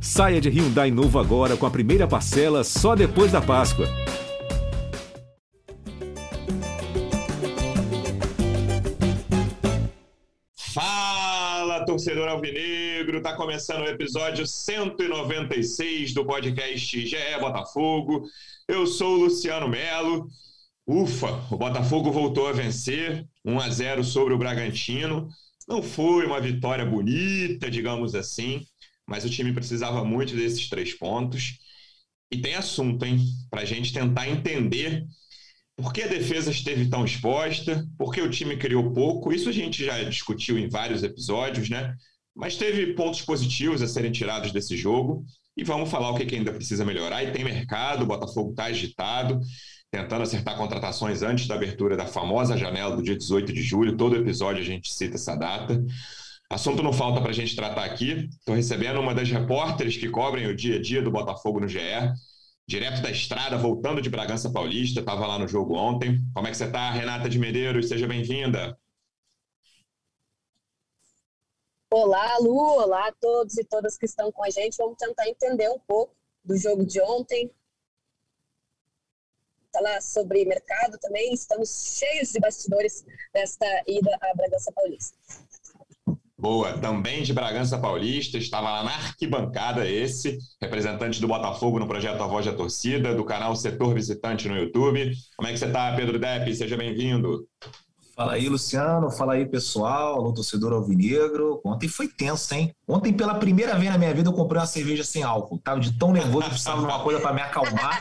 Saia de Hyundai novo agora com a primeira parcela só depois da Páscoa. Fala, torcedor alvinegro! Tá começando o episódio 196 do podcast GE Botafogo. Eu sou o Luciano Melo. Ufa, o Botafogo voltou a vencer 1 a 0 sobre o Bragantino. Não foi uma vitória bonita, digamos assim, mas o time precisava muito desses três pontos. E tem assunto, hein? Para a gente tentar entender por que a defesa esteve tão exposta, por que o time criou pouco. Isso a gente já discutiu em vários episódios, né? Mas teve pontos positivos a serem tirados desse jogo. E vamos falar o que, ainda precisa melhorar. E tem mercado, o Botafogo está agitado, tentando acertar contratações antes da abertura da famosa janela do dia 18 de julho. Todo episódio a gente cita essa data. Assunto não falta para a gente tratar aqui. Estou recebendo uma das repórteres que cobrem o dia a dia do Botafogo no GE, direto da estrada, voltando de Bragança Paulista. Estava lá no jogo ontem. Como é que você está, Renata de Medeiros? Seja bem-vinda. Olá, Lu. Olá a todos e todas que estão com a gente. Vamos tentar entender um pouco do jogo de ontem. Falar sobre mercado também. Estamos cheios de bastidores desta ida à Bragança Paulista. Boa, também de Bragança Paulista, estava lá na arquibancada esse, representante do Botafogo no projeto A Voz da Torcida, do canal Setor Visitante no YouTube. Como é que você está, Pedro Depp? Seja bem-vindo. Fala aí, Luciano. Fala aí, pessoal. Alô, torcedor alvinegro. Ontem foi tenso, hein? Ontem, pela primeira vez na minha vida, eu comprei uma cerveja sem álcool. Tava de tão nervoso, precisava de uma coisa para me acalmar.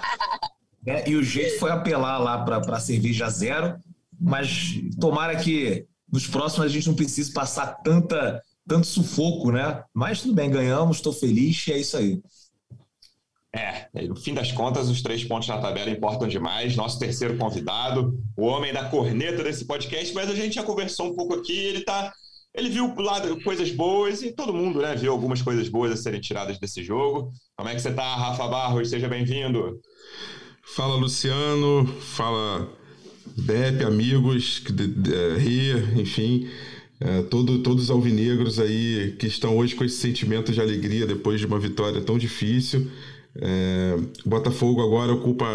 Né? E o jeito foi apelar lá para cerveja zero. Mas tomara que nos próximos a gente não precisa passar tanta, tanto sufoco, né? Mas tudo bem, ganhamos, estou feliz e é isso aí. É, no fim das contas, os três pontos na tabela importam demais. Nosso terceiro convidado, o homem da corneta desse podcast, mas a gente já conversou um pouco aqui. Ele tá, ele viu lado coisas boas e todo mundo, né, viu algumas coisas boas a serem tiradas desse jogo. Como é que você tá, Rafa Barros? Seja bem-vindo. Fala, Luciano. Fala, Bep, amigos, Ria, enfim, é, todo, todos os alvinegros aí que estão hoje com esse sentimento de alegria depois de uma vitória tão difícil. É, o Botafogo agora ocupa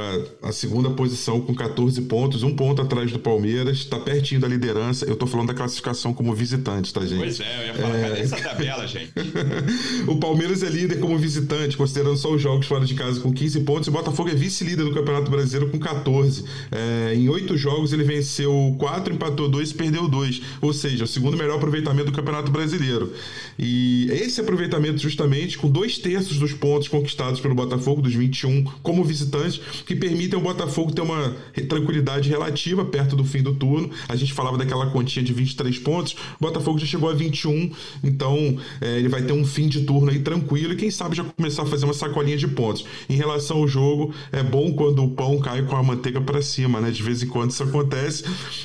a segunda posição com 14 pontos, um ponto atrás do Palmeiras, está pertinho da liderança. Eu estou falando da classificação como visitante, tá, gente? Pois é, eu ia falar, é... cadê essa tabela, gente? o Palmeiras é líder como visitante, considerando só os jogos fora de casa com 15 pontos. O Botafogo é vice-líder do Campeonato Brasileiro com 14. É, em oito jogos ele venceu 4, empatou 2 e perdeu 2. Ou seja, o segundo melhor aproveitamento do Campeonato Brasileiro. E esse aproveitamento, justamente, com dois terços dos pontos conquistados pelo Botafogo Botafogo dos 21 como visitante, que permitem ao Botafogo ter uma tranquilidade relativa perto do fim do turno. A gente falava daquela continha de 23 pontos, o Botafogo já chegou a 21, então é, ele vai ter um fim de turno aí tranquilo e quem sabe já começar a fazer uma sacolinha de pontos. Em relação ao jogo, é bom quando o pão cai com a manteiga para cima, né? De vez em quando isso acontece.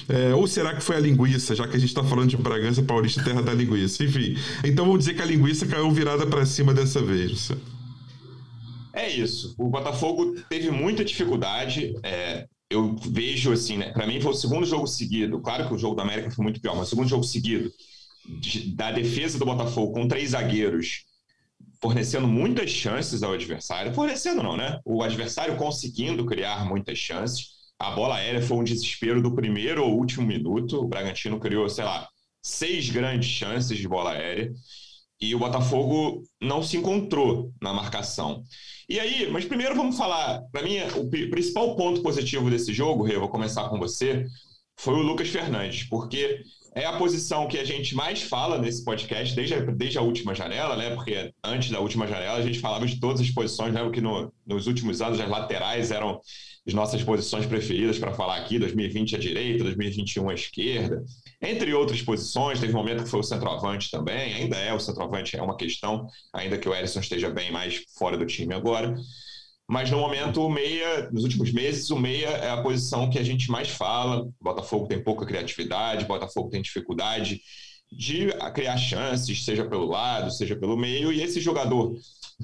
É, ou será que foi a linguiça, já que a gente está falando de Bragança Paulista, terra da linguiça? Enfim, então vamos dizer que a linguiça caiu virada para cima dessa vez. É isso. O Botafogo teve muita dificuldade. É, eu vejo assim, né? Para mim foi o segundo jogo seguido. Claro que o jogo da América foi muito pior, mas o segundo jogo seguido de, da defesa do Botafogo com três zagueiros fornecendo muitas chances ao adversário. Fornecendo não, né? O adversário conseguindo criar muitas chances. A bola aérea foi um desespero do primeiro ou último minuto. O Bragantino criou, sei lá, seis grandes chances de bola aérea. E o Botafogo não se encontrou na marcação. E aí, mas primeiro vamos falar, para mim, o principal ponto positivo desse jogo, Rê, vou começar com você, foi o Lucas Fernandes, porque é a posição que a gente mais fala nesse podcast desde a, desde a última janela, né? Porque antes da última janela a gente falava de todas as posições, lembra que no, nos últimos anos as laterais eram as nossas posições preferidas para falar aqui, 2020 à direita, 2021 à esquerda, entre outras posições, teve um momento que foi o centroavante também, ainda é o centroavante, é uma questão, ainda que o Erisson esteja bem mais fora do time agora. Mas no momento, o meia, nos últimos meses, o meia é a posição que a gente mais fala. Botafogo tem pouca criatividade, Botafogo tem dificuldade de criar chances, seja pelo lado, seja pelo meio, e esse jogador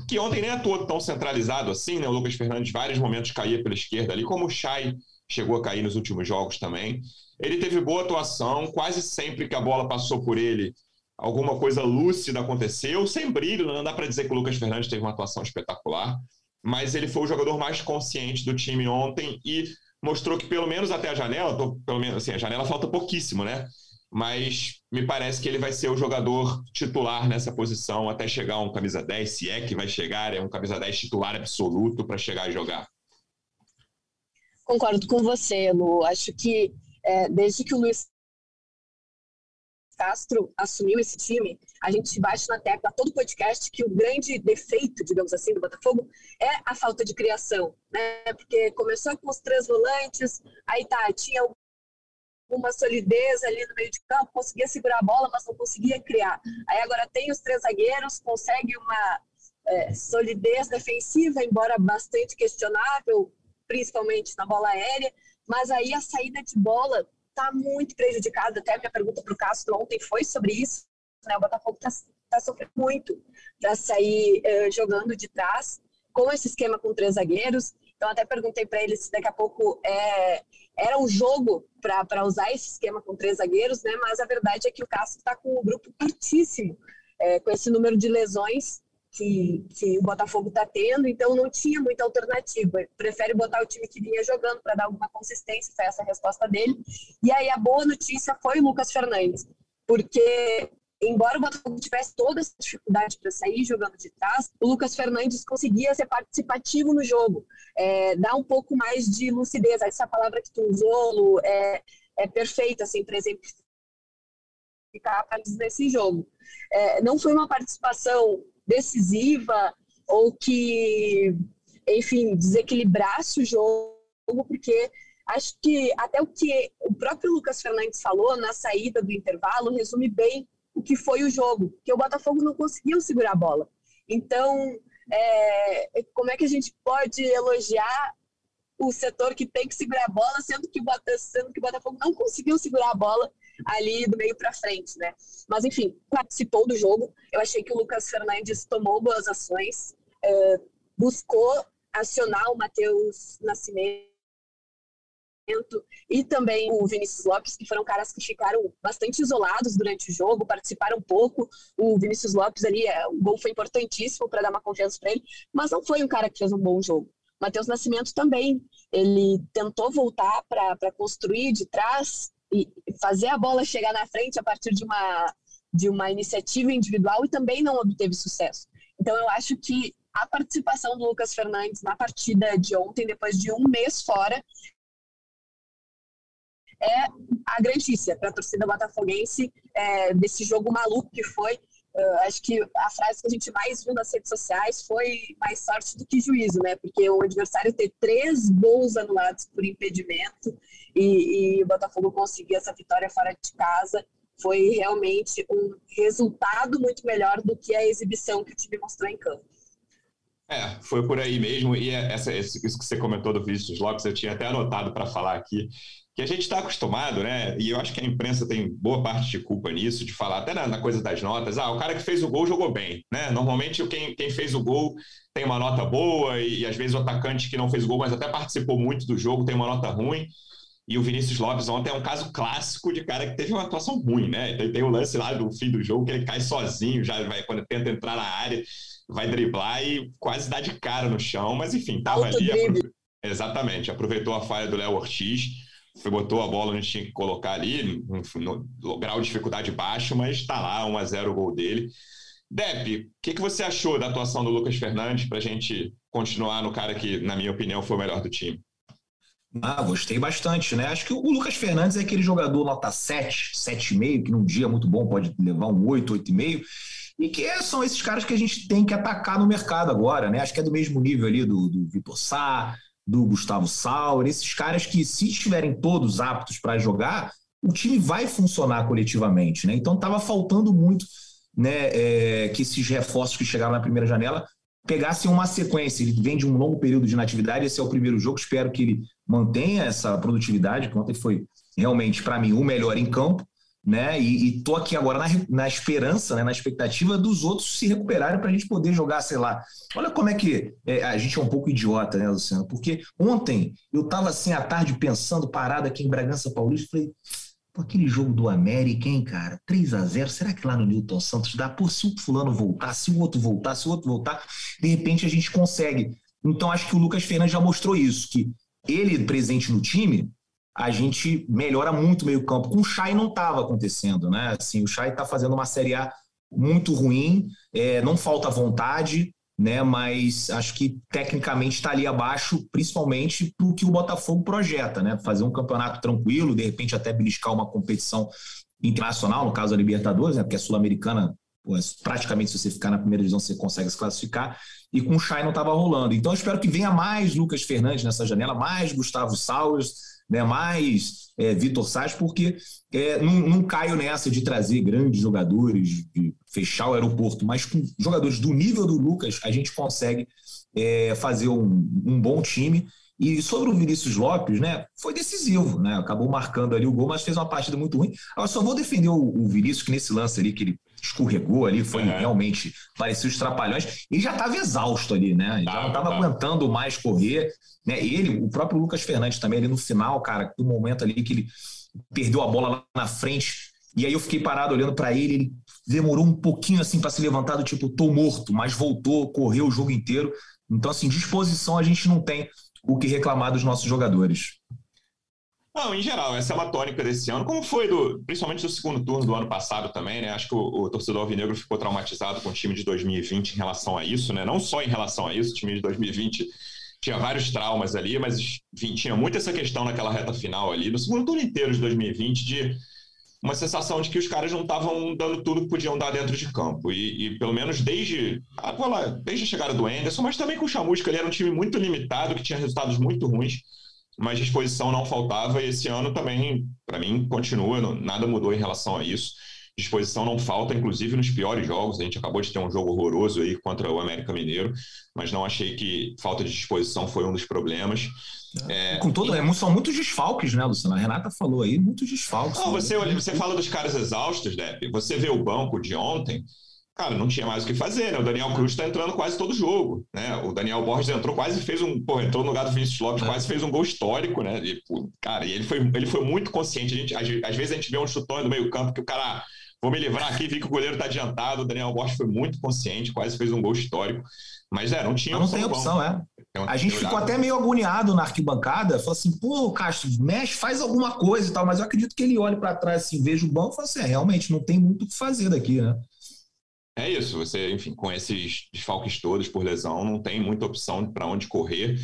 que ontem nem atuou tão centralizado assim, né? O Lucas Fernandes, vários momentos caía pela esquerda ali, como o Chay chegou a cair nos últimos jogos também. Ele teve boa atuação, quase sempre que a bola passou por ele, alguma coisa lúcida aconteceu, sem brilho, não dá para dizer que o Lucas Fernandes teve uma atuação espetacular, mas ele foi o jogador mais consciente do time ontem e mostrou que pelo menos até a janela, pelo menos assim, a janela falta pouquíssimo, né? Mas me parece que ele vai ser o jogador titular nessa posição até chegar um camisa 10, se é que vai chegar, é um camisa 10 titular absoluto para chegar e jogar. Concordo com você, Lu. Acho que é, desde que o Luiz Castro assumiu esse time, a gente bate na tecla todo podcast que o grande defeito, digamos assim, do Botafogo é a falta de criação, né? Porque começou com os três volantes, aí tá, tinha uma solidez ali no meio de campo, conseguia segurar a bola, mas não conseguia criar. Aí agora tem os três zagueiros, consegue uma é, solidez defensiva, embora bastante questionável, principalmente na bola aérea, mas aí a saída de bola está muito prejudicado. Até a minha pergunta para o Castro ontem foi sobre isso. Né? O Botafogo está tá sofrendo muito para sair uh, jogando de trás com esse esquema com três zagueiros. Então, até perguntei para ele se daqui a pouco é, era um jogo para usar esse esquema com três zagueiros, né? mas a verdade é que o Castro está com um grupo curtíssimo, é, com esse número de lesões que, que o Botafogo está tendo, então não tinha muita alternativa. Prefere botar o time que vinha jogando para dar alguma consistência, foi essa a resposta dele. E aí a boa notícia foi o Lucas Fernandes, porque embora o Botafogo tivesse toda essa dificuldade para sair jogando de trás, o Lucas Fernandes conseguia ser participativo no jogo, é, dar um pouco mais de lucidez. Essa palavra que tu usou, Lu, é, é perfeita assim, para exemplificar nesse jogo. É, não foi uma participação decisiva ou que, enfim, desequilibrasse o jogo, porque acho que até o que o próprio Lucas Fernandes falou na saída do intervalo resume bem o que foi o jogo, que o Botafogo não conseguiu segurar a bola. Então, é, como é que a gente pode elogiar o setor que tem que segurar a bola, sendo que, sendo que o Botafogo não conseguiu segurar a bola ali do meio para frente, né? Mas enfim, participou do jogo. Eu achei que o Lucas Fernandes tomou boas ações, é, buscou acionar o Matheus Nascimento e também o Vinícius Lopes, que foram caras que ficaram bastante isolados durante o jogo, participaram pouco. O Vinícius Lopes ali, é, o gol foi importantíssimo para dar uma confiança para ele, mas não foi um cara que fez um bom jogo. Matheus Nascimento também, ele tentou voltar para construir de trás, fazer a bola chegar na frente a partir de uma, de uma iniciativa individual e também não obteve sucesso. Então, eu acho que a participação do Lucas Fernandes na partida de ontem, depois de um mês fora, é a grande notícia para a torcida botafoguense é, desse jogo maluco que foi Uh, acho que a frase que a gente mais viu nas redes sociais foi mais sorte do que juízo, né? Porque o adversário ter três gols anulados por impedimento e, e o Botafogo conseguir essa vitória fora de casa foi realmente um resultado muito melhor do que a exibição que o time mostrou em campo. É, foi por aí mesmo. E é essa, isso que você comentou do Vinícius Lopes, eu tinha até anotado para falar aqui que a gente está acostumado, né? E eu acho que a imprensa tem boa parte de culpa nisso, de falar até na, na, coisa das notas. Ah, o cara que fez o gol jogou bem, né? Normalmente quem, quem fez o gol tem uma nota boa e, e, às vezes o atacante que não fez o gol, mas até participou muito do jogo, tem uma nota ruim. E o Vinícius Lopes ontem é um caso clássico de cara que teve uma atuação ruim, né? Tem, tem o lance lá do fim do jogo que ele cai sozinho, já vai quando tenta entrar na área, vai driblar e quase dá de cara no chão, mas enfim, tava Alto ali. Exatamente, aproveitou a falha do Léo Ortiz botou a bola onde tinha que colocar ali, no, no grau de dificuldade baixo, mas está lá, 1 a 0 o gol dele. Depp, o que, que você achou da atuação do Lucas Fernandes para a gente continuar no cara que, na minha opinião, foi o melhor do time? Ah, gostei bastante, né? Acho que o Lucas Fernandes é aquele jogador nota 7, 7,5, que num dia muito bom pode levar um 8, 8,5, e que são esses caras que a gente tem que atacar no mercado agora, né? Acho que é do mesmo nível ali do, do Vitor Sá, do Gustavo Sauer, esses caras que, se estiverem todos aptos para jogar, o time vai funcionar coletivamente. Né? Então estava faltando muito né, é, que esses reforços que chegaram na primeira janela pegassem uma sequência. Ele vem de um longo período de inatividade, esse é o primeiro jogo, espero que ele mantenha essa produtividade, que ontem foi realmente, para mim, o melhor em campo né? E, estou aqui agora na, na esperança, né? na expectativa dos outros se recuperarem para a gente poder jogar, sei lá. Olha como é que é, a gente é um pouco idiota, né, Luciano? Porque ontem eu estava assim à tarde pensando, parado aqui em Bragança Paulista, falei, Pô, aquele jogo do América, hein, cara? 3 a 0 será que lá no Newton Santos dá? Pô, se o fulano voltar, se o outro voltar, se o outro voltar, de repente a gente consegue. Então acho que o Lucas Fernandes já mostrou isso, que ele presente no time, a gente melhora muito o meio campo. Com o Chay não estava acontecendo, né? Assim, o Chay está fazendo uma Série A muito ruim, é, não falta vontade, né? Mas acho que tecnicamente está ali abaixo, principalmente para o que o Botafogo projeta, né? Fazer um campeonato tranquilo, de repente até beliscar uma competição internacional, no caso a Libertadores, né? Porque a Sul-Americana, é praticamente se você ficar na primeira divisão você consegue se classificar. E com o Chay não estava rolando. Então espero que venha mais Lucas Fernandes nessa janela, mais Gustavo Sauers, né? mais é, Vitor Sás, porque é, não, não caio nessa de trazer grandes jogadores, de fechar o aeroporto, mas com jogadores do nível do Lucas, a gente consegue é, fazer um, um, bom time. E sobre o Vinícius Lopes, né, foi decisivo, né? Acabou marcando ali o gol, mas fez uma partida muito ruim. Agora só vou defender o, o Vinícius, que nesse lance ali que ele escorregou ali, foi é. realmente, parecia os trapalhões. Ele já estava exausto ali, né? Ele já não estava aguentando mais correr. Né? Ele, o próprio Lucas Fernandes também, ali no final, cara, no momento ali que ele perdeu a bola lá na frente. E aí eu fiquei parado olhando para ele, ele demorou um pouquinho assim para se levantar do tipo, tô morto, mas voltou, correu o jogo inteiro. Então, assim, disposição a gente não tem o que reclamar dos nossos jogadores. Não, em geral, essa é uma tônica desse ano, como foi do, principalmente do segundo turno do ano passado também, né? Acho que o, o torcedor alvinegro ficou traumatizado com o time de 2020 em relação a isso, né? Não só em relação a isso, o time de 2020 tinha vários traumas ali, mas enfim, tinha muito essa questão naquela reta final ali, no segundo turno inteiro de 2020, de uma sensação de que os caras não estavam dando tudo que podiam dar dentro de campo. E, e pelo menos desde, ah, lá, desde a chegada do Anderson, mas também com o Chamusca, ele era um time muito limitado, que tinha resultados muito ruins, mas disposição não faltava. E esse ano também, para mim, continua, nada mudou em relação a isso disposição não falta, inclusive nos piores jogos. A gente acabou de ter um jogo horroroso aí contra o América Mineiro, mas não achei que falta de disposição foi um dos problemas. É, Com todo, e... são muitos desfalques, né, Luciano? A Renata falou aí, muitos desfalques. Não, você, você fala dos caras exaustos, Depp. Você vê o banco de ontem, cara, não tinha mais o que fazer, né? O Daniel Cruz está entrando quase todo jogo, né? O Daniel Borges entrou quase fez um, pô, entrou no lugar do Vinícius Lopes, é. quase fez um gol histórico, né? E, cara, e ele foi, ele foi muito consciente. A gente, às, às vezes a gente vê um chutão do meio campo que o cara Vou me livrar aqui, vi que o goleiro está adiantado. O Daniel Borges foi muito consciente, quase fez um gol histórico. Mas é, não tinha opção. Não tem opção, é. A gente ficou até meio agoniado na arquibancada, falou assim, pô, Castro, mexe, faz alguma coisa e tal, mas eu acredito que ele olhe para trás assim, veja o banco e fala assim, é, realmente, não tem muito o que fazer daqui, né? É isso, você, enfim, com esses desfalques todos por lesão, não tem muita opção para onde correr.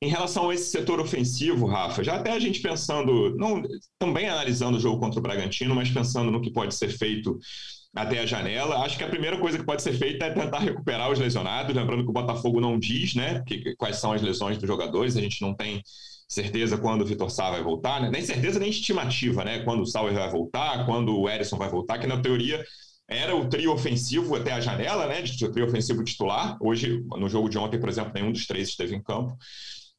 Em relação a esse setor ofensivo, Rafa, já até a gente pensando, não, também analisando o jogo contra o Bragantino, mas pensando no que pode ser feito até a janela, acho que a primeira coisa que pode ser feita é tentar recuperar os lesionados, lembrando que o Botafogo não diz, né, que, quais são as lesões dos jogadores, a gente não tem certeza quando o Vitor Sá vai voltar, né? nem certeza nem estimativa, né, quando o Sauer vai voltar, quando o Erisson vai voltar, que na teoria era o trio ofensivo até a janela, né, de trio ofensivo titular. Hoje, no jogo de ontem, por exemplo, nenhum dos três esteve em campo. O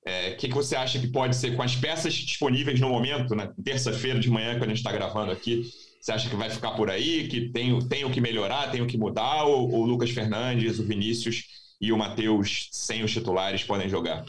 é, que, que você acha que pode ser com as peças disponíveis no momento, né? terça-feira de manhã, quando a gente está gravando aqui? Você acha que vai ficar por aí, que tem, tem o que melhorar, tem o que mudar, ou o Lucas Fernandes, o Vinícius e o Matheus, sem os titulares, podem jogar?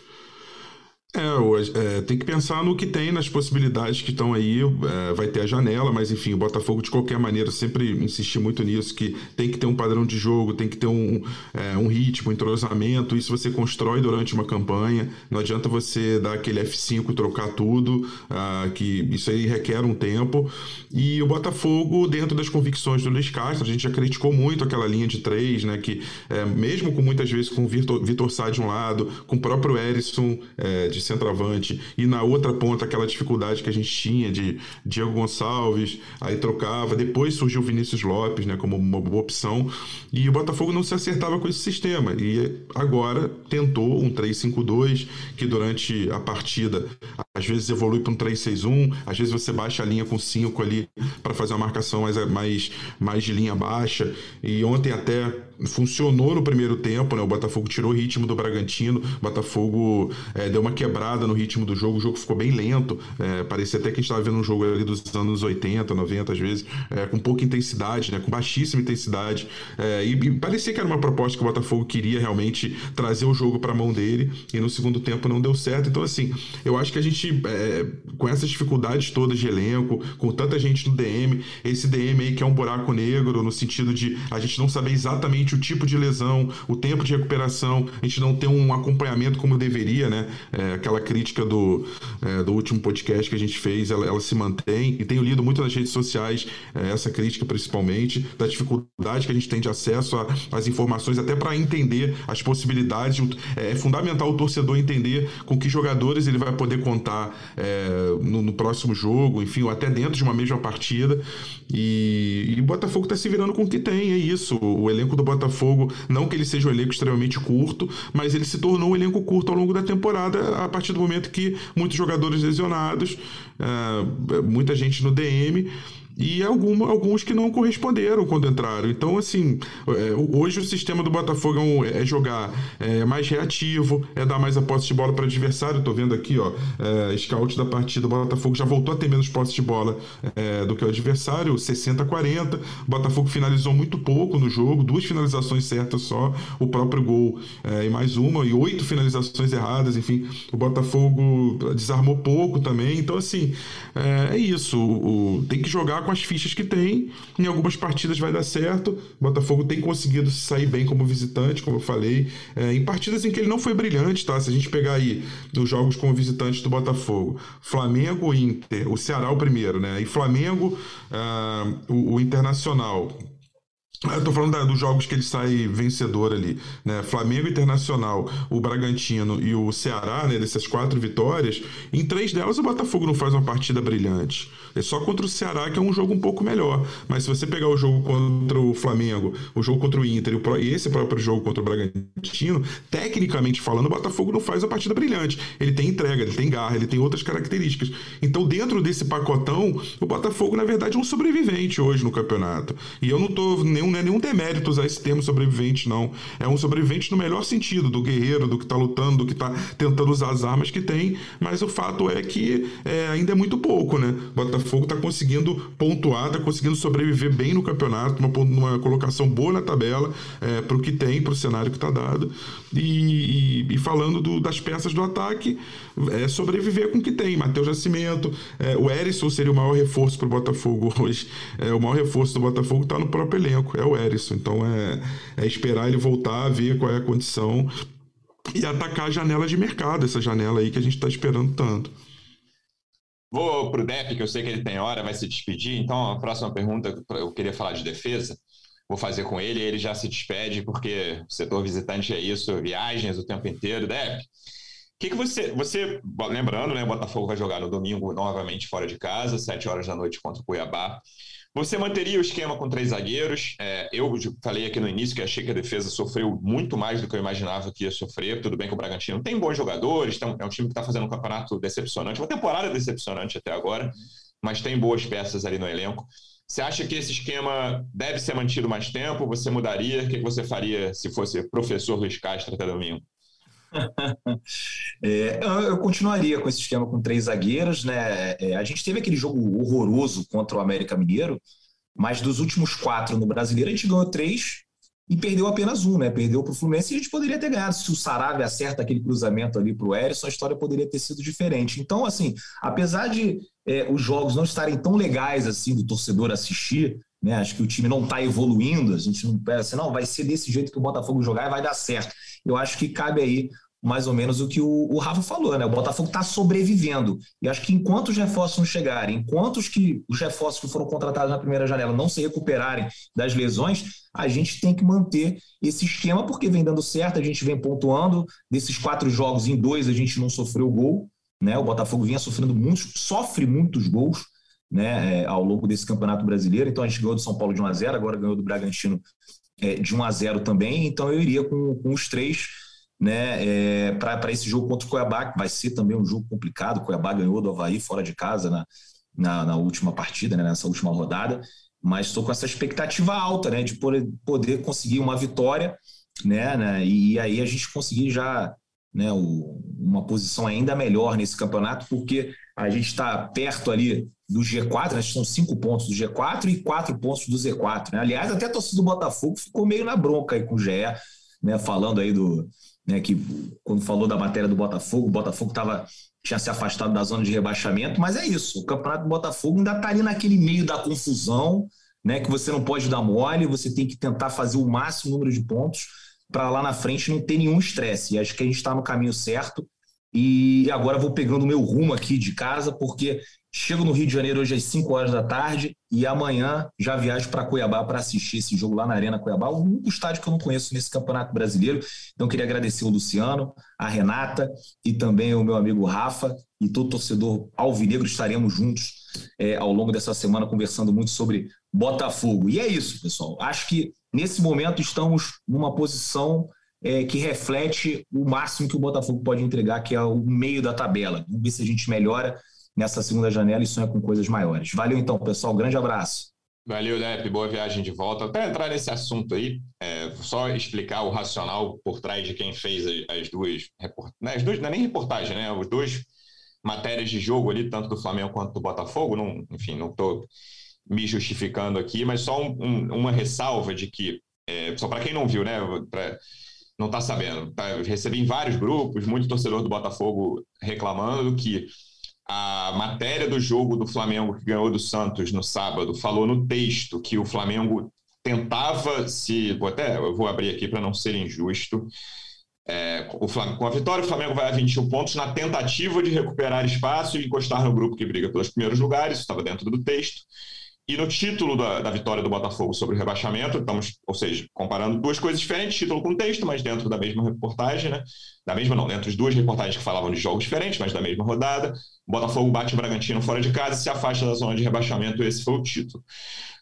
É, é, tem que pensar no que tem, nas possibilidades que estão aí. É, vai ter a janela, mas enfim, o Botafogo, de qualquer maneira, sempre insistir muito nisso: que tem que ter um padrão de jogo, tem que ter um, é, um ritmo, um entrosamento. Isso você constrói durante uma campanha. Não adianta você dar aquele F5 trocar tudo, ah, que isso aí requer um tempo. E o Botafogo, dentro das convicções do Luiz Castro, a gente já criticou muito aquela linha de três, né? Que é, mesmo com muitas vezes com o Vitor, Vitor Sá de um lado, com o próprio Erisson é, de centroavante, e na outra ponta aquela dificuldade que a gente tinha de Diego Gonçalves, aí trocava, depois surgiu o Vinícius Lopes, né, como uma boa opção, e o Botafogo não se acertava com esse sistema, e agora tentou um 3-5-2, que durante a partida às vezes evolui para um 3-6-1, às vezes você baixa a linha com 5 ali para fazer uma marcação mais, mais, mais de linha baixa, e ontem até funcionou no primeiro tempo, né? O Botafogo tirou o ritmo do Bragantino, o Botafogo é, deu uma quebrada no ritmo do jogo, o jogo ficou bem lento. É, parecia até que a gente estava vendo um jogo ali dos anos 80, 90, às vezes, é, com pouca intensidade, né? Com baixíssima intensidade. É, e, e, parecia que era uma proposta que o Botafogo queria realmente trazer o jogo para a mão dele, e no segundo tempo não deu certo. Então, assim, eu acho que a gente, é, com essas dificuldades todas de elenco, com tanta gente no DM, esse DM aí que é um buraco negro, no sentido de a gente não saber exatamente o tipo de lesão, o tempo de recuperação, a gente não ter um acompanhamento como deveria, né? É, aquela crítica do, é, do último podcast que a gente fez, ela, ela, se mantém, e tenho lido muito nas redes sociais é, essa crítica principalmente, da dificuldade que a gente tem de acesso às informações, até para entender as possibilidades. É, é fundamental o torcedor entender com que jogadores ele vai poder contar é, no, no, próximo jogo, enfim, ou até dentro de uma mesma partida. E, e o Botafogo está se virando com o que tem, é isso. O elenco do Botafogo, não que ele seja um elenco extremamente curto, mas ele se tornou um elenco curto ao longo da temporada, a partir do momento que muitos jogadores lesionados, uh, muita gente no DM e algum, alguns que não corresponderam quando entraram. Então, assim, é, hoje o sistema do Botafogo é, é jogar é, mais reativo, é dar mais a posse de bola para o adversário. Estou vendo aqui, ó, é, scout da partida, o Botafogo já voltou a ter menos posse de bola é, do que o adversário, 60-40. O Botafogo finalizou muito pouco no jogo, duas finalizações certas só, o próprio gol é, e mais uma, e oito finalizações erradas, enfim, o Botafogo desarmou pouco também. Então, assim, é, é isso. O, o, tem que jogar com as fichas que tem. Em algumas partidas vai dar certo. O Botafogo tem conseguido sair bem como visitante, como eu falei. É, em partidas em que ele não foi brilhante, tá? Se a gente pegar aí os jogos como visitante do Botafogo, Flamengo, Inter, o Ceará o primeiro, né? E Flamengo, uh, o, o Internacional, eu tô falando da, dos jogos que ele sai vencedor ali, né? Flamengo Internacional, o Bragantino e o Ceará, né? Dessas quatro vitórias, em três delas o Botafogo não faz uma partida brilhante. É só contra o Ceará que é um jogo um pouco melhor. Mas se você pegar o jogo contra o Flamengo, o jogo contra o Inter e esse próprio jogo contra o Bragantino, tecnicamente falando, o Botafogo não faz uma partida brilhante. Ele tem entrega, ele tem garra, ele tem outras características. Então, dentro desse pacotão, o Botafogo, na verdade, é um sobrevivente hoje no campeonato. E eu não tô nenhum, não é nenhum demérito usar esse termo sobrevivente, não. É um sobrevivente no melhor sentido, do guerreiro, do que tá lutando, do que tá tentando usar as armas que tem. Mas o fato é que é, ainda é muito pouco, né? Botafogo está conseguindo pontuar, está conseguindo sobreviver bem no campeonato, uma, uma colocação boa na tabela é, para o que tem, para o cenário que está dado. E, e, e falando do, das peças do ataque, é sobreviver com o que tem. Matheus Nascimento, é, o Erisson seria o maior reforço para o Botafogo hoje. É, o maior reforço do Botafogo está no próprio elenco, é o Erisson. Então é, é esperar ele voltar, ver qual é a condição e atacar a janela de mercado, essa janela aí que a gente está esperando tanto. Vou para o Dep, que eu sei que ele tem hora, vai se despedir. Então, a próxima pergunta, eu queria falar de defesa. Vou fazer com ele, ele já se despede, porque o setor visitante é isso, viagens o tempo inteiro. Dep, o que, que você, você. Lembrando, né? O Botafogo vai jogar no domingo novamente fora de casa, sete horas da noite contra o Cuiabá. Você manteria o esquema com três zagueiros. É, eu falei aqui no início que achei que a defesa sofreu muito mais do que eu imaginava que ia sofrer. Tudo bem que o Bragantino tem bons jogadores, é um time que está fazendo um campeonato decepcionante, uma temporada decepcionante até agora, mas tem boas peças ali no elenco. Você acha que esse esquema deve ser mantido mais tempo? Você mudaria? O que você faria se fosse professor Luiz Castro até domingo? É, eu continuaria com esse esquema com três zagueiros, né? É, a gente teve aquele jogo horroroso contra o América Mineiro, mas dos últimos quatro no Brasileiro a gente ganhou três e perdeu apenas um, né? Perdeu para o Fluminense e a gente poderia ter ganhado. Se o Saravia acerta aquele cruzamento ali para o Erisson, a história poderia ter sido diferente. Então, assim, apesar de é, os jogos não estarem tão legais assim do torcedor assistir, né? Acho que o time não está evoluindo, a gente não pensa assim, não, vai ser desse jeito que o Botafogo jogar e vai dar certo. Eu acho que cabe aí mais ou menos o que o, o Rafa falou, né? O Botafogo está sobrevivendo. E acho que enquanto os reforços não chegarem, enquanto os, que, os reforços que foram contratados na primeira janela não se recuperarem das lesões, a gente tem que manter esse esquema, porque vem dando certo, a gente vem pontuando. Desses quatro jogos, em dois a gente não sofreu gol. Né? O Botafogo vinha sofrendo muitos, sofre muitos gols né, é, ao longo desse campeonato brasileiro. Então a gente ganhou do São Paulo de 1 a 0 agora ganhou do Bragantino é, de 1 a 0 também. Então eu iria com, com os três né, é, para esse jogo contra o Cuiabá, que vai ser também um jogo complicado. O Cuiabá ganhou do Havaí fora de casa na, na, na última partida, né, nessa última rodada. mas estou com essa expectativa alta, né, de poder conseguir uma vitória, né, né e aí a gente conseguir já né, o, uma posição ainda melhor nesse campeonato, porque a gente está perto ali do G4, né, são cinco pontos do G4 e quatro pontos do Z4. Né? Aliás, até a torcida do Botafogo ficou meio na bronca aí com o GE, né, falando aí do. Né, que quando falou da matéria do Botafogo, o Botafogo tava, tinha se afastado da zona de rebaixamento, mas é isso, o campeonato do Botafogo ainda está ali naquele meio da confusão, né, que você não pode dar mole, você tem que tentar fazer o máximo número de pontos para lá na frente não ter nenhum estresse. Acho que a gente está no caminho certo. E agora vou pegando meu rumo aqui de casa, porque chego no Rio de Janeiro hoje às 5 horas da tarde e amanhã já viajo para Cuiabá para assistir esse jogo lá na Arena Cuiabá, o único estádio que eu não conheço nesse Campeonato Brasileiro. Então queria agradecer o Luciano, a Renata e também o meu amigo Rafa e todo torcedor alvinegro. Estaremos juntos é, ao longo dessa semana conversando muito sobre Botafogo. E é isso, pessoal. Acho que nesse momento estamos numa posição é, que reflete o máximo que o Botafogo pode entregar, que é o meio da tabela. Vamos ver se a gente melhora nessa segunda janela e sonha com coisas maiores. Valeu então, pessoal. Grande abraço. Valeu, Depp. Boa viagem de volta. Até entrar nesse assunto aí, é, só explicar o racional por trás de quem fez as, as duas, né, as duas, não é nem reportagem, né? Os dois matérias de jogo ali, tanto do Flamengo quanto do Botafogo. Não, enfim, não estou me justificando aqui, mas só um, um, uma ressalva de que, é, só para quem não viu, né, pra, não está sabendo, tá, recebi em vários grupos, muito torcedor do Botafogo reclamando que a matéria do jogo do Flamengo que ganhou do Santos no sábado falou no texto que o Flamengo tentava se. Vou até, eu vou abrir aqui para não ser injusto. É, o Flamengo, com a vitória, o Flamengo vai a 21 pontos na tentativa de recuperar espaço e encostar no grupo que briga pelos primeiros lugares, estava dentro do texto. E no título da, da, vitória do Botafogo sobre o rebaixamento, estamos, ou seja, comparando duas coisas diferentes, título com texto, mas dentro da mesma reportagem, né? Da mesma, não, dentro de duas reportagens que falavam de jogos diferentes, mas da mesma rodada. O Botafogo bate o Bragantino fora de casa e se afasta da zona de rebaixamento, esse foi o título.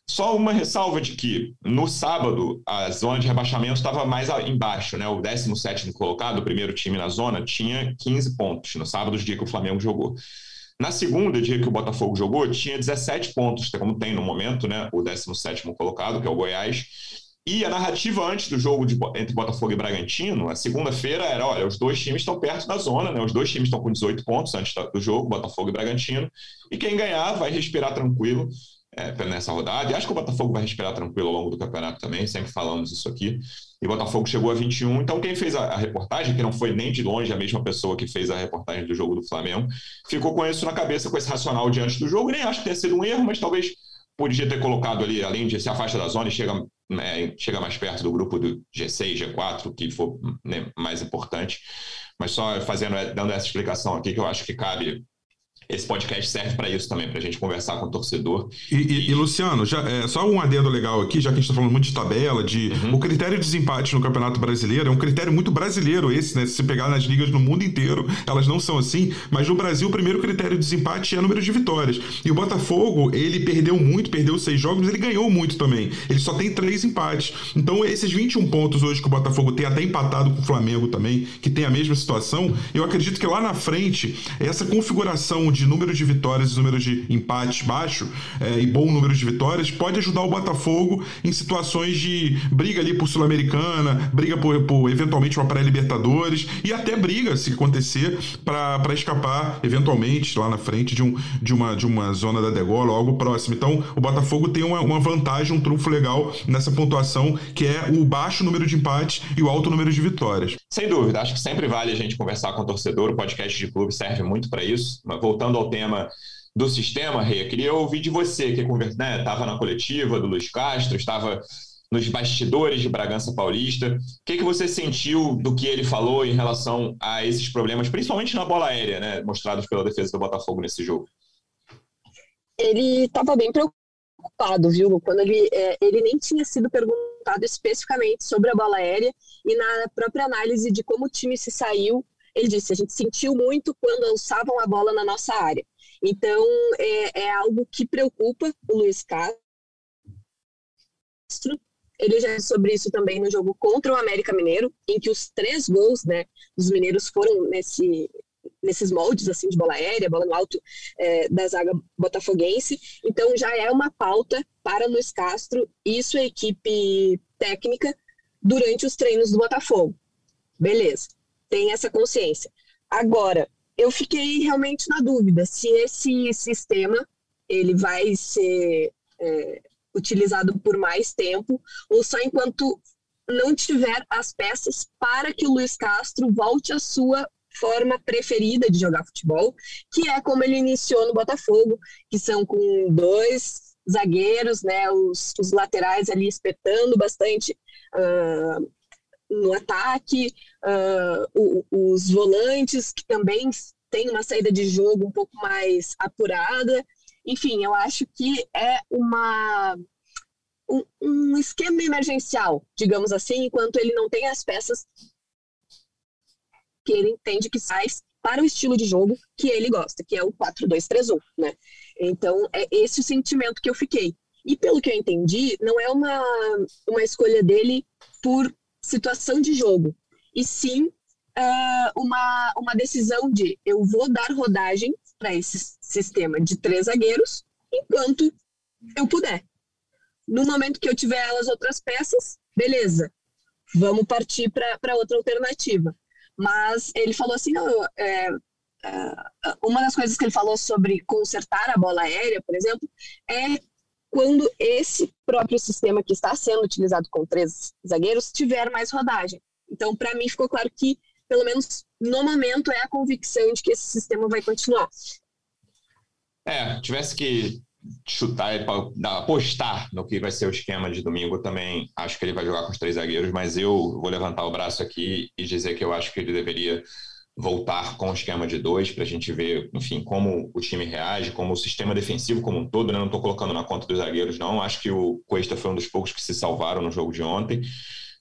Só uma ressalva de que no sábado a zona de rebaixamento estava mais embaixo, né? O 17 colocado, o primeiro time na zona, tinha 15 pontos no sábado, dia que o Flamengo jogou. Na segunda, dia que o Botafogo jogou, tinha 17 pontos, como tem no momento, né? O 17 colocado, que é o Goiás. E a narrativa antes do jogo de, entre Botafogo e Bragantino, a segunda-feira era: olha, os dois times estão perto da zona, né? Os dois times estão com 18 pontos antes do jogo, Botafogo e Bragantino. E quem ganhar vai respirar tranquilo é, nessa rodada. E acho que o Botafogo vai respirar tranquilo ao longo do campeonato também, sempre falamos isso aqui. E o Botafogo chegou a 21. Então, quem fez a, a, reportagem, que não foi nem de longe a mesma pessoa que fez a reportagem do jogo do Flamengo, ficou com isso na cabeça, com esse racional diante do jogo. Nem acho que tenha sido um erro, mas talvez podia ter colocado ali, além de se afasta da zona e chega, é, chega mais perto do grupo do G6, G4, que for né, mais importante. Mas só fazendo, dando essa explicação aqui, que eu acho que cabe esse podcast serve para isso também, para a gente conversar com o torcedor. E, e, e Luciano, já, é, só um adendo legal aqui, já que a gente está falando muito de tabela, de uhum. o critério de desempate no Campeonato Brasileiro é um critério muito brasileiro esse, né? Se você pegar nas ligas no mundo inteiro, elas não são assim, mas no Brasil o primeiro critério de desempate é o número de vitórias. E o Botafogo, ele perdeu muito, perdeu seis jogos, mas ele ganhou muito também. Ele só tem três empates. Então esses 21 pontos hoje que o Botafogo tem, até empatado com o Flamengo também, que tem a mesma situação, eu acredito que lá na frente, essa configuração de de número de vitórias e número de empates baixo é, e bom número de vitórias pode ajudar o Botafogo em situações de briga ali por Sul-Americana, briga por, por eventualmente uma pré-Libertadores e até briga, se acontecer, para escapar eventualmente lá na frente de, um, de, uma, de uma zona da degola ou algo próximo. Então o Botafogo tem uma, uma vantagem, um trunfo legal nessa pontuação que é o baixo número de empates e o alto número de vitórias. Sem dúvida, acho que sempre vale a gente conversar com o torcedor, o podcast de clube serve muito para isso. Voltando voltando ao tema do sistema, eu queria ouvir de você, que estava né, na coletiva do Luiz Castro, estava nos bastidores de Bragança Paulista. O que, que você sentiu do que ele falou em relação a esses problemas, principalmente na bola aérea, né, mostrados pela defesa do Botafogo nesse jogo? Ele estava bem preocupado, viu? Quando ele, é, ele nem tinha sido perguntado especificamente sobre a bola aérea e na própria análise de como o time se saiu ele disse: a gente sentiu muito quando lançavam a bola na nossa área. Então, é, é algo que preocupa o Luiz Castro. Ele já disse sobre isso também no jogo contra o América Mineiro, em que os três gols né, dos mineiros foram nesse, nesses moldes assim de bola aérea, bola no alto é, da zaga botafoguense. Então já é uma pauta para Luiz Castro e sua equipe técnica durante os treinos do Botafogo. Beleza, tem essa consciência. Agora, eu fiquei realmente na dúvida se esse sistema ele vai ser é, utilizado por mais tempo ou só enquanto não tiver as peças para que o Luiz Castro volte à sua forma preferida de jogar futebol, que é como ele iniciou no Botafogo, que são com dois zagueiros, né, os, os laterais ali espetando bastante uh, no ataque, uh, o, os volantes que também têm uma saída de jogo um pouco mais apurada. Enfim, eu acho que é uma um, um esquema emergencial, digamos assim, enquanto ele não tem as peças que ele entende que faz para o estilo de jogo que ele gosta, que é o 4-2-3-1, né? Então, é esse o sentimento que eu fiquei. E pelo que eu entendi, não é uma, uma escolha dele por situação de jogo, e sim uh, uma, uma decisão de eu vou dar rodagem para esse sistema de três zagueiros enquanto eu puder. No momento que eu tiver as outras peças, beleza, vamos partir para outra alternativa. Mas ele falou assim: não, é, é, uma das coisas que ele falou sobre consertar a bola aérea, por exemplo, é quando esse próprio sistema que está sendo utilizado com três zagueiros tiver mais rodagem. Então, para mim, ficou claro que, pelo menos no momento, é a convicção de que esse sistema vai continuar. É, tivesse que chutar, apostar no que vai ser o esquema de domingo também. Acho que ele vai jogar com os três zagueiros, mas eu vou levantar o braço aqui e dizer que eu acho que ele deveria voltar com o esquema de dois para a gente ver, enfim, como o time reage, como o sistema defensivo como um todo. Né? Não estou colocando na conta dos zagueiros, não. Acho que o Cuesta foi um dos poucos que se salvaram no jogo de ontem.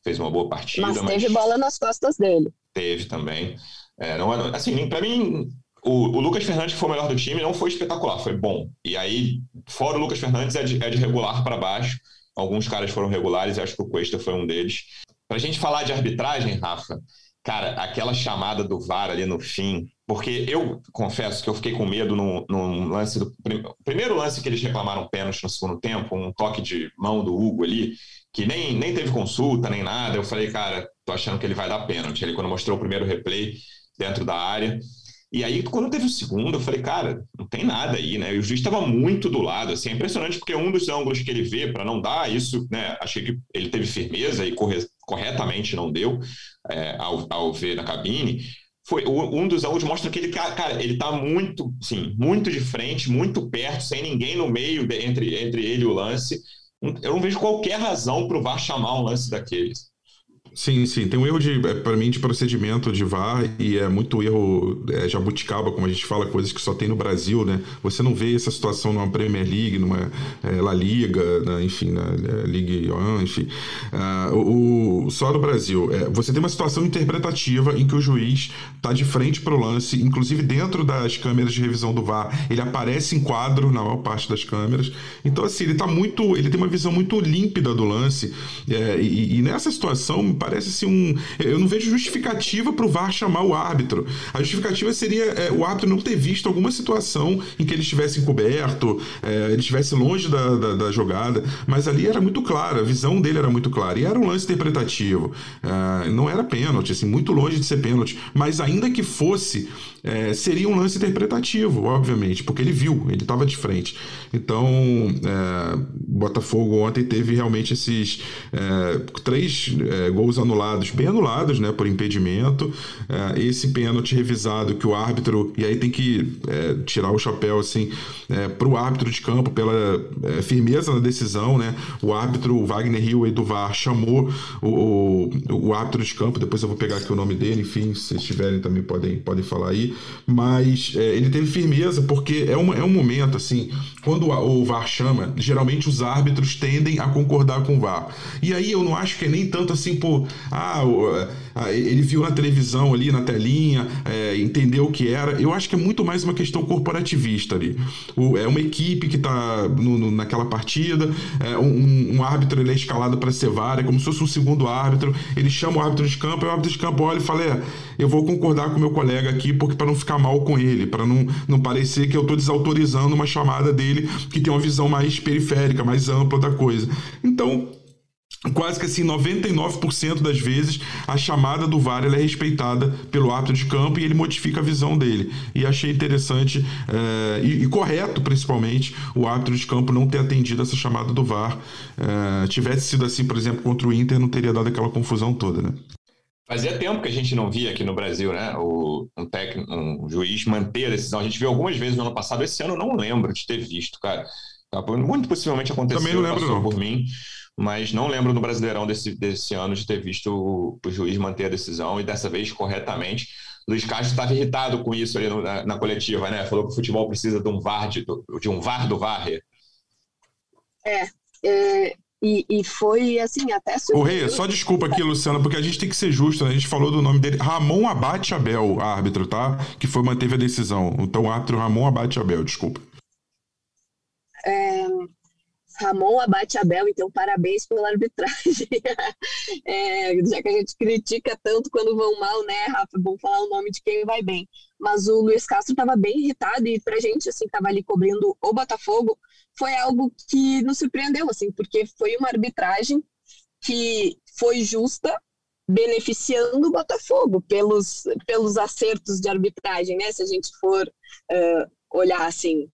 Fez uma boa partida. Mas teve mas... bola nas costas dele. Teve também. É, não, é, assim, para mim, o, o, Lucas Fernandes, que foi o melhor do time, não foi espetacular, foi bom. E aí, fora o Lucas Fernandes, é de, é de regular para baixo. Alguns caras foram regulares, acho que o Cuesta foi um deles. Para a gente falar de arbitragem, Rafa, cara, aquela chamada do VAR ali no fim, porque eu confesso que eu fiquei com medo no, no lance do primeiro lance que eles reclamaram pênalti no segundo tempo, um toque de mão do Hugo ali, que nem, nem teve consulta nem nada. Eu falei, cara, tô achando que ele vai dar pênalti. Ele quando mostrou o primeiro replay dentro da área, e aí, quando teve o segundo, eu falei, cara, não tem nada aí, né? E o juiz estava muito do lado, assim, é impressionante, porque um dos ângulos que ele vê para não dar isso, né? Achei que ele teve firmeza e corre, corretamente não deu é, ao, ao ver na cabine. Foi um dos ângulos mostra que ele, cara, ele tá muito, sim, muito de frente, muito perto, sem ninguém no meio de, entre, entre ele e o lance. Eu não vejo qualquer razão para o VAR chamar um lance daqueles. Sim, sim. Tem um erro de, é, para mim, de procedimento de VAR e é muito erro é, jabuticaba, como a gente fala, coisas que só tem no Brasil, né? Você não vê essa situação numa Premier League, numa é, La Liga, na, enfim, na é, Ligue 1, enfim. Uh, o, o, só no Brasil. É, você tem uma situação interpretativa em que o juiz está de frente para o lance, inclusive dentro das câmeras de revisão do VAR, ele aparece em quadro na maior parte das câmeras. Então, assim, ele tá muito. Ele tem uma visão muito límpida do lance. É, e, e nessa situação parece assim um. Eu não vejo justificativa para o VAR chamar o árbitro. A justificativa seria é, o árbitro não ter visto alguma situação em que ele estivesse encoberto, é, ele estivesse longe da, da, da, jogada, mas ali era muito claro, a visão dele era muito clara. E era um lance interpretativo. É, não era pênalti, assim, muito longe de ser pênalti. Mas ainda que fosse, é, seria um lance interpretativo, obviamente, porque ele viu, ele estava de frente. Então, é, Botafogo ontem teve realmente esses é, três é, gols anulados, bem anulados, né, por impedimento. É, esse pênalti revisado que o árbitro, e aí tem que é, tirar o chapéu assim para o árbitro de campo pela firmeza na decisão, né? O árbitro Wagner Rio do VAR chamou o, o, o árbitro de campo, depois eu vou pegar aqui o nome dele, enfim, se estiverem também podem, podem falar aí mas é, ele teve firmeza porque é, uma, é um momento assim, quando o VAR chama, geralmente os árbitros tendem a concordar com o VAR. E aí eu não acho que é nem tanto assim falou. Ah, ele viu na televisão ali, na telinha, é, entendeu o que era. Eu acho que é muito mais uma questão corporativista ali. O, é uma equipe que está naquela partida, é, um, um, árbitro ele é escalado para ser VAR, é como se fosse um segundo árbitro. Ele chama o árbitro de campo, e o árbitro de campo olha e fala: é, eu vou concordar com meu colega aqui, porque para não ficar mal com ele, para não, não parecer que eu estou desautorizando uma chamada dele que tem uma visão mais periférica, mais ampla da coisa. Então, quase que assim 99% das vezes a chamada do VAR é respeitada pelo árbitro de campo e ele modifica a visão dele e achei interessante é, e, e, correto principalmente o árbitro de campo não ter atendido essa chamada do VAR é, tivesse sido assim por exemplo contra o Inter não teria dado aquela confusão toda né Fazia tempo que a gente não via aqui no Brasil, né? O, um, técnico, um juiz manter a decisão. A gente viu algumas vezes no ano passado. Esse ano eu não lembro de ter visto, cara. Muito possivelmente aconteceu. Também não lembro, não. por mim mas não lembro no Brasileirão desse, desse ano de ter visto o, o juiz manter a decisão e dessa vez corretamente. Luiz Castro estava irritado com isso ali no, na, na, coletiva, né? Falou que o futebol precisa de um VAR, de, de um VAR do VAR. É, é e, e, foi assim, até O Rei, só desculpa aqui, Luciana, porque a gente tem que ser justo, né? A gente falou do nome dele. Ramon Abate Abel, árbitro, tá? Que foi manteve a decisão. Então, o árbitro Ramon Abate Abel, desculpa. É, Ramon Abate Abel, então parabéns pela arbitragem. é, já que a gente critica tanto quando vão mal, né, Rafa? É bom falar o nome de quem vai bem. Mas o Luiz Castro estava bem irritado e pra gente, assim, estava ali cobrindo o Botafogo, foi algo que nos surpreendeu, assim, porque foi uma arbitragem que foi justa, beneficiando o Botafogo pelos, pelos acertos de arbitragem, né? Se a gente for uh, olhar assim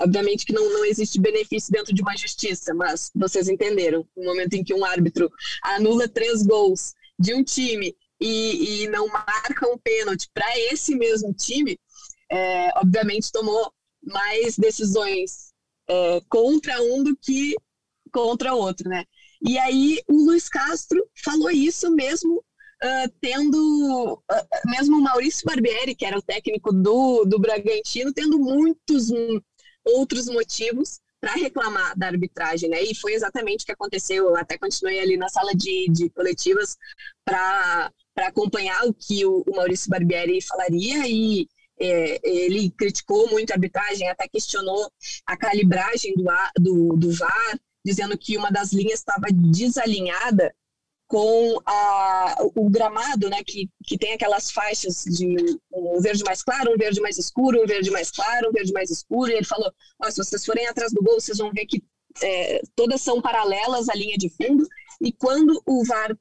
Obviamente que não, não existe benefício dentro de uma justiça, mas vocês entenderam. No momento em que um árbitro anula três gols de um time e, e não marca um pênalti para esse mesmo time, é, obviamente tomou mais decisões é, contra um do que contra o outro, né? E aí o Luiz Castro falou isso mesmo uh, tendo, uh, mesmo o Maurício Barbieri, que era o técnico do, do Bragantino, tendo muitos outros motivos para reclamar da arbitragem, né? E foi exatamente o que aconteceu. Eu até continuei ali na sala de, de coletivas para acompanhar o que o, o, Maurício Barbieri falaria e é, ele criticou muito a arbitragem, até questionou a calibragem do, do, do VAR, dizendo que uma das linhas estava desalinhada com a, o gramado, né, que, que tem aquelas faixas de um verde mais claro, um verde mais escuro, um verde mais claro, um verde mais escuro, e ele falou, se vocês forem atrás do gol, vocês vão ver que é, todas são paralelas à linha de fundo, e quando o VAR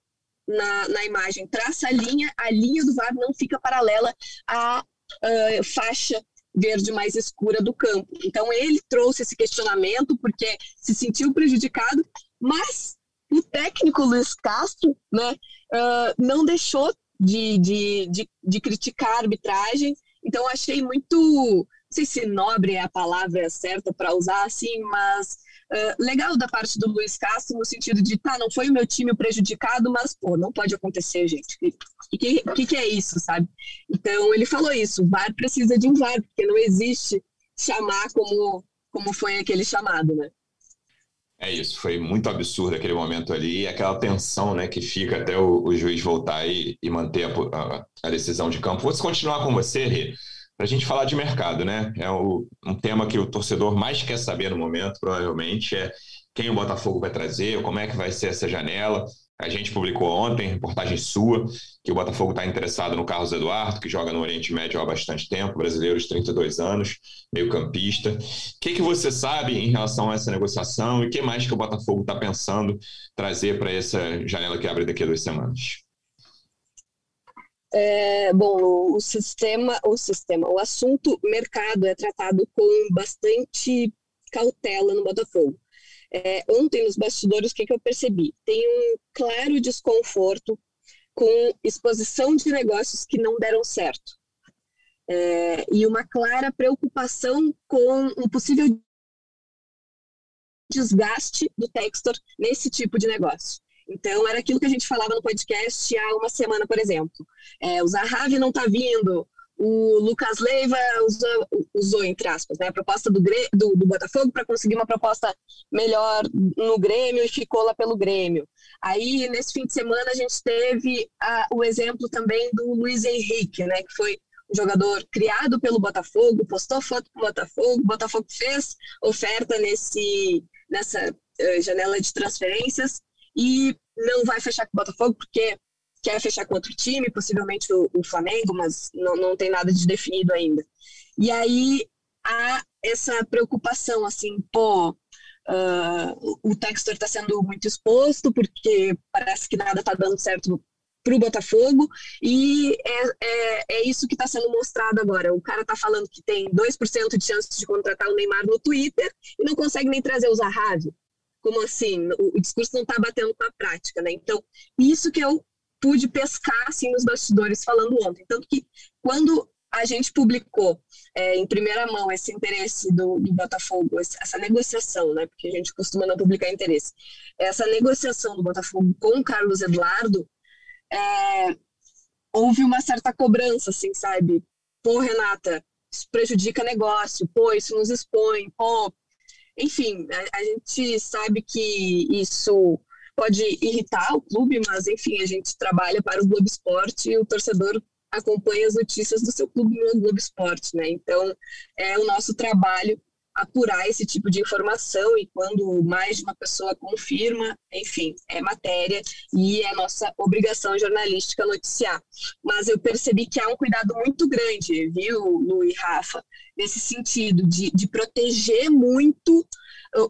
na, na imagem traça a linha, a linha do VAR não fica paralela à uh, faixa verde mais escura do campo. Então ele trouxe esse questionamento porque se sentiu prejudicado, mas o técnico Luiz Castro né, uh, não deixou de, de, de, de, criticar a arbitragem, então achei muito, não sei se nobre é a palavra certa para usar assim, mas uh, legal da parte do Luiz Castro no sentido de, tá, não foi o meu time prejudicado, mas, pô, não pode acontecer, gente. O que, que, que é isso, sabe? Então, ele falou isso, o VAR precisa de um VAR, porque não existe chamar como, como foi aquele chamado, né? É isso, foi muito absurdo aquele momento ali, aquela tensão né, que fica até o, o juiz voltar e, e manter a, a, a, decisão de campo. Vou continuar com você, Rê, para a gente falar de mercado, né? É o, um tema que o torcedor mais quer saber no momento, provavelmente, é quem o Botafogo vai trazer, como é que vai ser essa janela. A gente publicou ontem, reportagem sua, que o Botafogo está interessado no Carlos Eduardo, que joga no Oriente Médio há bastante tempo, brasileiro de 32 anos, meio campista. O que, que você sabe em relação a essa negociação e o que mais que o Botafogo está pensando trazer para essa janela que abre daqui a duas semanas? É, bom, o sistema, o sistema, o assunto mercado é tratado com bastante cautela no Botafogo. É, ontem, nos bastidores, o que, que eu percebi? Tem um claro desconforto com exposição de negócios que não deram certo. É, e uma clara preocupação com um possível desgaste do Textor nesse tipo de negócio. Então, era aquilo que a gente falava no podcast há uma semana, por exemplo. É, o Zahavi não está vindo, o Lucas Leiva usou, usou, entre aspas, né, a proposta do, do, do Botafogo para conseguir uma proposta melhor no Grêmio e ficou lá pelo Grêmio. Aí, nesse fim de semana, a gente teve a, o exemplo também do Luiz Henrique, né, que foi um jogador criado pelo Botafogo, postou foto com o Botafogo, o Botafogo fez oferta nesse, nessa uh, janela de transferências e não vai fechar com o Botafogo porque quer fechar com outro time, possivelmente o, o Flamengo, mas não, não tem nada de definido ainda. E aí há essa preocupação, assim, pô, uh, o Textor está sendo muito exposto porque parece que nada está dando certo para o Botafogo e é, é, é isso que está sendo mostrado agora. O cara está falando que tem 2% de chance de contratar o Neymar no Twitter e não consegue nem trazer o Zahavi. Como assim? O, o discurso não está batendo com a prática, né? Então, isso que eu pude pescar assim nos bastidores falando ontem. Tanto que quando a gente publicou é, em primeira mão esse interesse do, do, Botafogo, essa negociação, né? Porque a gente costuma não publicar interesse. Essa negociação do Botafogo com o Carlos Eduardo, é, houve uma certa cobrança, assim, sabe? Pô, Renata, isso prejudica negócio, pô, isso nos expõe, pô. Enfim, a, a gente sabe que isso pode irritar o clube, mas enfim, a gente trabalha para o Globo Esporte e o torcedor acompanha as notícias do seu clube no Globo Esporte, né? Então, é o nosso trabalho apurar esse tipo de informação e quando mais de uma pessoa confirma, enfim, é matéria e é nossa obrigação jornalística noticiar. Mas eu percebi que há um cuidado muito grande, viu, Lu e Rafa, nesse sentido de, de proteger muito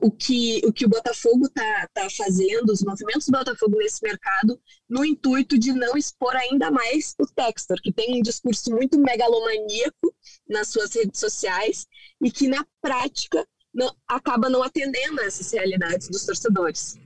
o que o, que o Botafogo está tá fazendo, os movimentos do Botafogo nesse mercado, no intuito de não expor ainda mais o Textor, que tem um discurso muito megalomaníaco nas suas redes sociais e que, na prática, não, acaba não atendendo a essas realidades dos torcedores.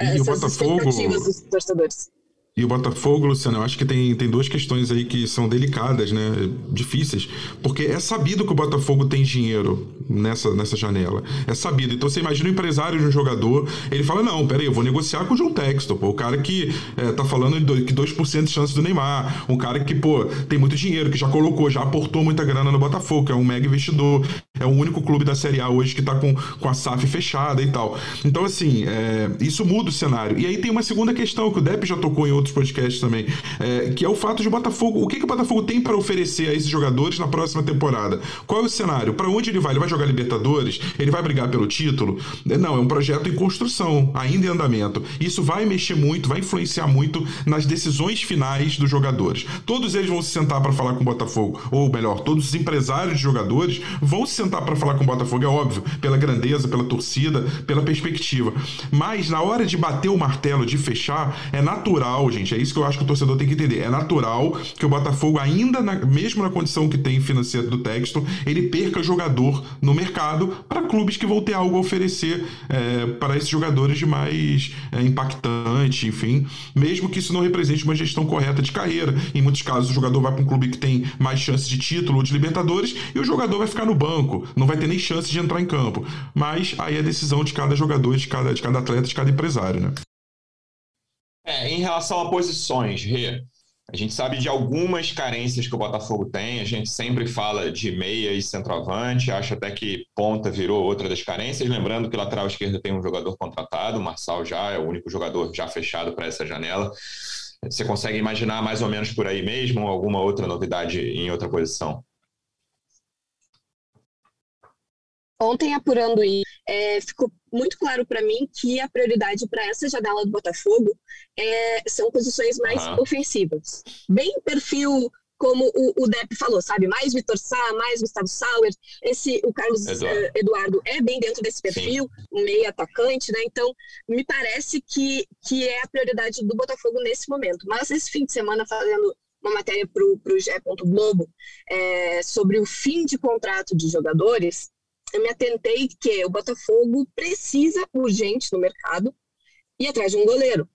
E essas o Botafogo, dos torcedores. E o Botafogo, Luciano, eu acho que tem, tem duas questões aí que são delicadas, né? Difíceis. Porque é sabido que o Botafogo tem dinheiro nessa, nessa janela. É sabido. Então você imagina o empresário de um jogador, ele fala: não, peraí, eu vou negociar com o João Textor, pô. O cara que é, tá falando de 2% de chance do Neymar. Um cara que, pô, tem muito dinheiro, que já colocou, já aportou muita grana no Botafogo, que é um mega investidor. É o único clube da Série A hoje que tá com, com a SAF fechada e tal. Então, assim, é, isso muda o cenário. E aí tem uma segunda questão que o Depp já tocou em outro outros podcasts também, é, que é o fato de o Botafogo. O que, que o Botafogo tem para oferecer a esses jogadores na próxima temporada? Qual é o cenário? Para onde ele vai? Ele vai jogar Libertadores? Ele vai brigar pelo título? Não, é um projeto em construção, ainda em andamento. Isso vai mexer muito, vai influenciar muito nas decisões finais dos jogadores. Todos eles vão se sentar para falar com o Botafogo, ou melhor, todos os empresários de jogadores vão se sentar para falar com o Botafogo, é óbvio, pela grandeza, pela torcida, pela perspectiva. Mas na hora de bater o martelo, de fechar, é natural, gente. É isso que eu acho que o torcedor tem que entender. É natural que o Botafogo, ainda na, mesmo na condição que tem financeira do texto, ele perca jogador no mercado para clubes que vão ter algo a oferecer é, para esses jogadores de mais é, impactante, enfim. Mesmo que isso não represente uma gestão correta de carreira. Em muitos casos, o jogador vai para um clube que tem mais chances de título ou de Libertadores e o jogador vai ficar no banco, não vai ter nem chance de entrar em campo. Mas aí é decisão de cada jogador, de cada, de cada atleta, de cada empresário, né? É, em relação a posições, Rê, a gente sabe de algumas carências que o Botafogo tem, a gente sempre fala de meia e centroavante, acho até que ponta virou outra das carências, lembrando que lateral esquerdo tem um jogador contratado, o Marçal já é o único jogador já fechado para essa janela. Você consegue imaginar mais ou menos por aí mesmo ou alguma outra novidade em outra posição? Ontem, apurando isso, é, ficou muito claro para mim que a prioridade para essa janela do Botafogo é, são posições mais uhum. ofensivas. Bem perfil como o, o Depp falou, sabe? Mais Vitor Sá, mais Gustavo Sauer. Esse, o Carlos Eduardo, uh, Eduardo é bem dentro desse perfil, Sim. um meio atacante, né? Então, me parece que, que é a prioridade do Botafogo nesse momento. Mas esse fim de semana, fazendo uma matéria para o Gé. Globo é, sobre o fim de contrato de jogadores, eu me atentei que o Botafogo precisa urgente no mercado ir atrás de um goleiro,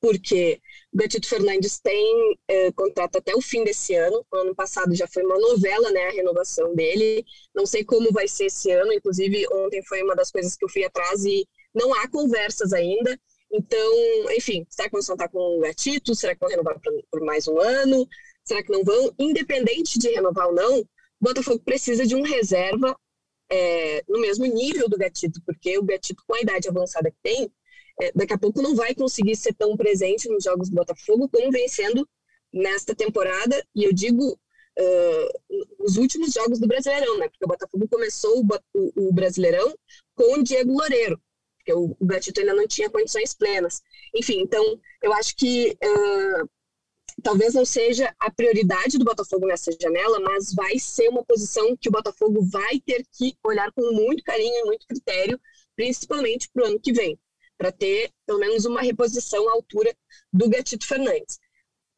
porque o Gatito Fernandes tem é, contrato até o fim desse ano. O ano passado já foi uma novela, né, a renovação dele. Não sei como vai ser esse ano. Inclusive ontem foi uma das coisas que eu fui atrás e não há conversas ainda. Então, enfim, será que vão estar com o Gatito? Será que vão renovar por mais um ano? Será que não vão? Independente de renovar ou não, o Botafogo precisa de um reserva é, no mesmo nível do Gatito, porque o Gatito, com a idade avançada que tem, é, daqui a pouco não vai conseguir ser tão presente nos jogos do Botafogo como vem sendo nesta temporada, e eu digo uh, os últimos jogos do Brasileirão, né? Porque o Botafogo começou o, o, Brasileirão com o Diego Loureiro, porque o, o Gatito ainda não tinha condições plenas. Enfim, então eu acho que uh, talvez não seja a prioridade do Botafogo nessa janela, mas vai ser uma posição que o Botafogo vai ter que olhar com muito carinho e muito critério, principalmente para o ano que vem, para ter pelo menos uma reposição à altura do Gatito Fernandes.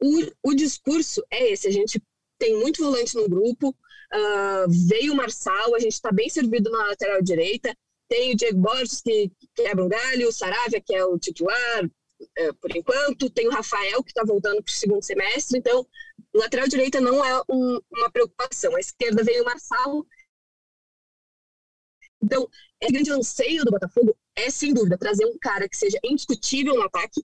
O, o discurso é esse: a gente tem muito volante no grupo, uh, veio o Marçal, a gente está bem servido na lateral direita, tem o Diego Borges, que quebra um galho, o Saravia, que é o titular, por enquanto, tem o Rafael, que está voltando para o segundo semestre, então, lateral direita não é um, uma preocupação. A esquerda veio o Marçal. Então, o grande anseio do Botafogo é, sem dúvida, trazer um cara que seja indiscutível no ataque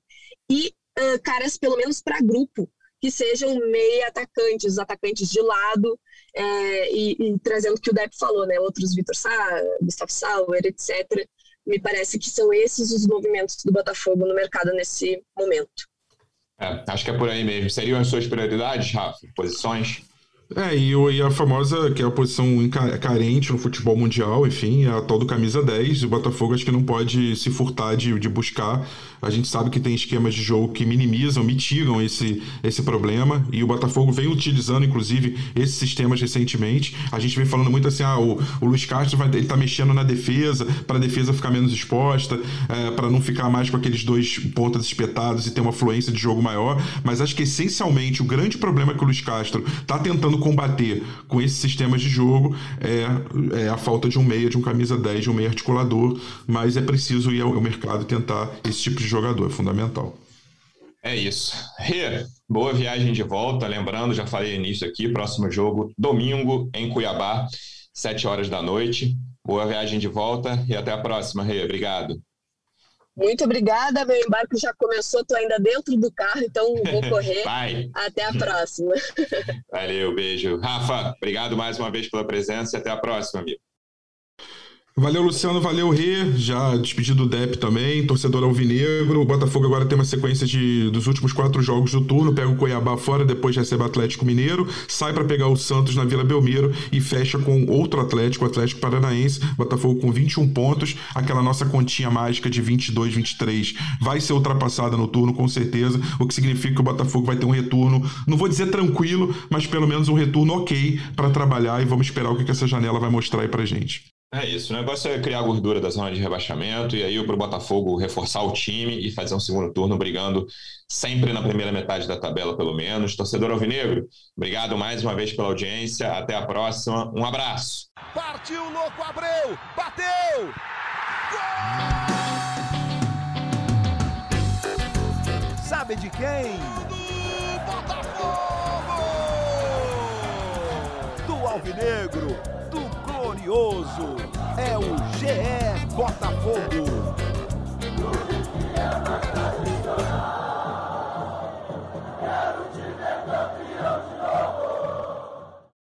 e uh, caras, pelo menos para grupo, que sejam meia atacantes, atacantes de lado, é, e, e, trazendo o que o Depp falou, né? Outros Vitor Sá, Gustavo Sauer, etc. Me parece que são esses os movimentos do Botafogo no mercado nesse momento. É, acho que é por aí mesmo. Seriam as suas prioridades, Rafa? Posições? É, e, e, a famosa, que é a posição carente no futebol mundial, enfim, é a tal do camisa 10. O Botafogo acho que não pode se furtar de, de buscar. A gente sabe que tem esquemas de jogo que minimizam, mitigam esse, esse problema. E o Botafogo vem utilizando, inclusive, esses sistemas recentemente. A gente vem falando muito assim: ah, o, o Luiz Castro vai, ele tá mexendo na defesa, para a defesa ficar menos exposta, é, para não ficar mais com aqueles dois pontas espetados e ter uma fluência de jogo maior. Mas acho que essencialmente o grande problema que o Luiz Castro tá tentando combater com esses sistemas de jogo é, é, a falta de um meia, de um camisa 10, de um meia articulador, mas é preciso ir ao, ao mercado tentar esse tipo de jogador, é fundamental. É isso. Rê, boa viagem de volta. Lembrando, já falei início aqui, próximo jogo, domingo, em Cuiabá, 7 horas da noite. Boa viagem de volta e até a próxima, Rê. Obrigado. Muito obrigada, meu embarque já começou, estou ainda dentro do carro, então vou correr. Vai. Até a próxima. Valeu, beijo. Rafa, obrigado mais uma vez pela presença e até a próxima, amigo. Valeu, Luciano. Valeu, Rê. Já despedido do Dep também. Torcedor alvinegro. O Botafogo agora tem uma sequência de, dos últimos quatro jogos do turno. Pega o Cuiabá fora, depois recebe o Atlético Mineiro. Sai para pegar o Santos na Vila Belmiro e fecha com outro Atlético, o Atlético Paranaense. Botafogo com 21 pontos. Aquela nossa continha mágica de 22, 23 vai ser ultrapassada no turno, com certeza. O que significa que o Botafogo vai ter um retorno, não vou dizer tranquilo, mas pelo menos um retorno ok para trabalhar. E vamos esperar o que, que essa janela vai mostrar aí para gente. É isso, o negócio é criar gordura da zona de rebaixamento e aí para o Botafogo reforçar o time e fazer um segundo turno brigando sempre na primeira metade da tabela, pelo menos. Torcedor Alvinegro, obrigado mais uma vez pela audiência. Até a próxima. Um abraço. Partiu, louco, Abreu! Bateu! Gol! Sabe de quem? Do Botafogo! Do Alvinegro! Glorioso. É o GE Botafogo.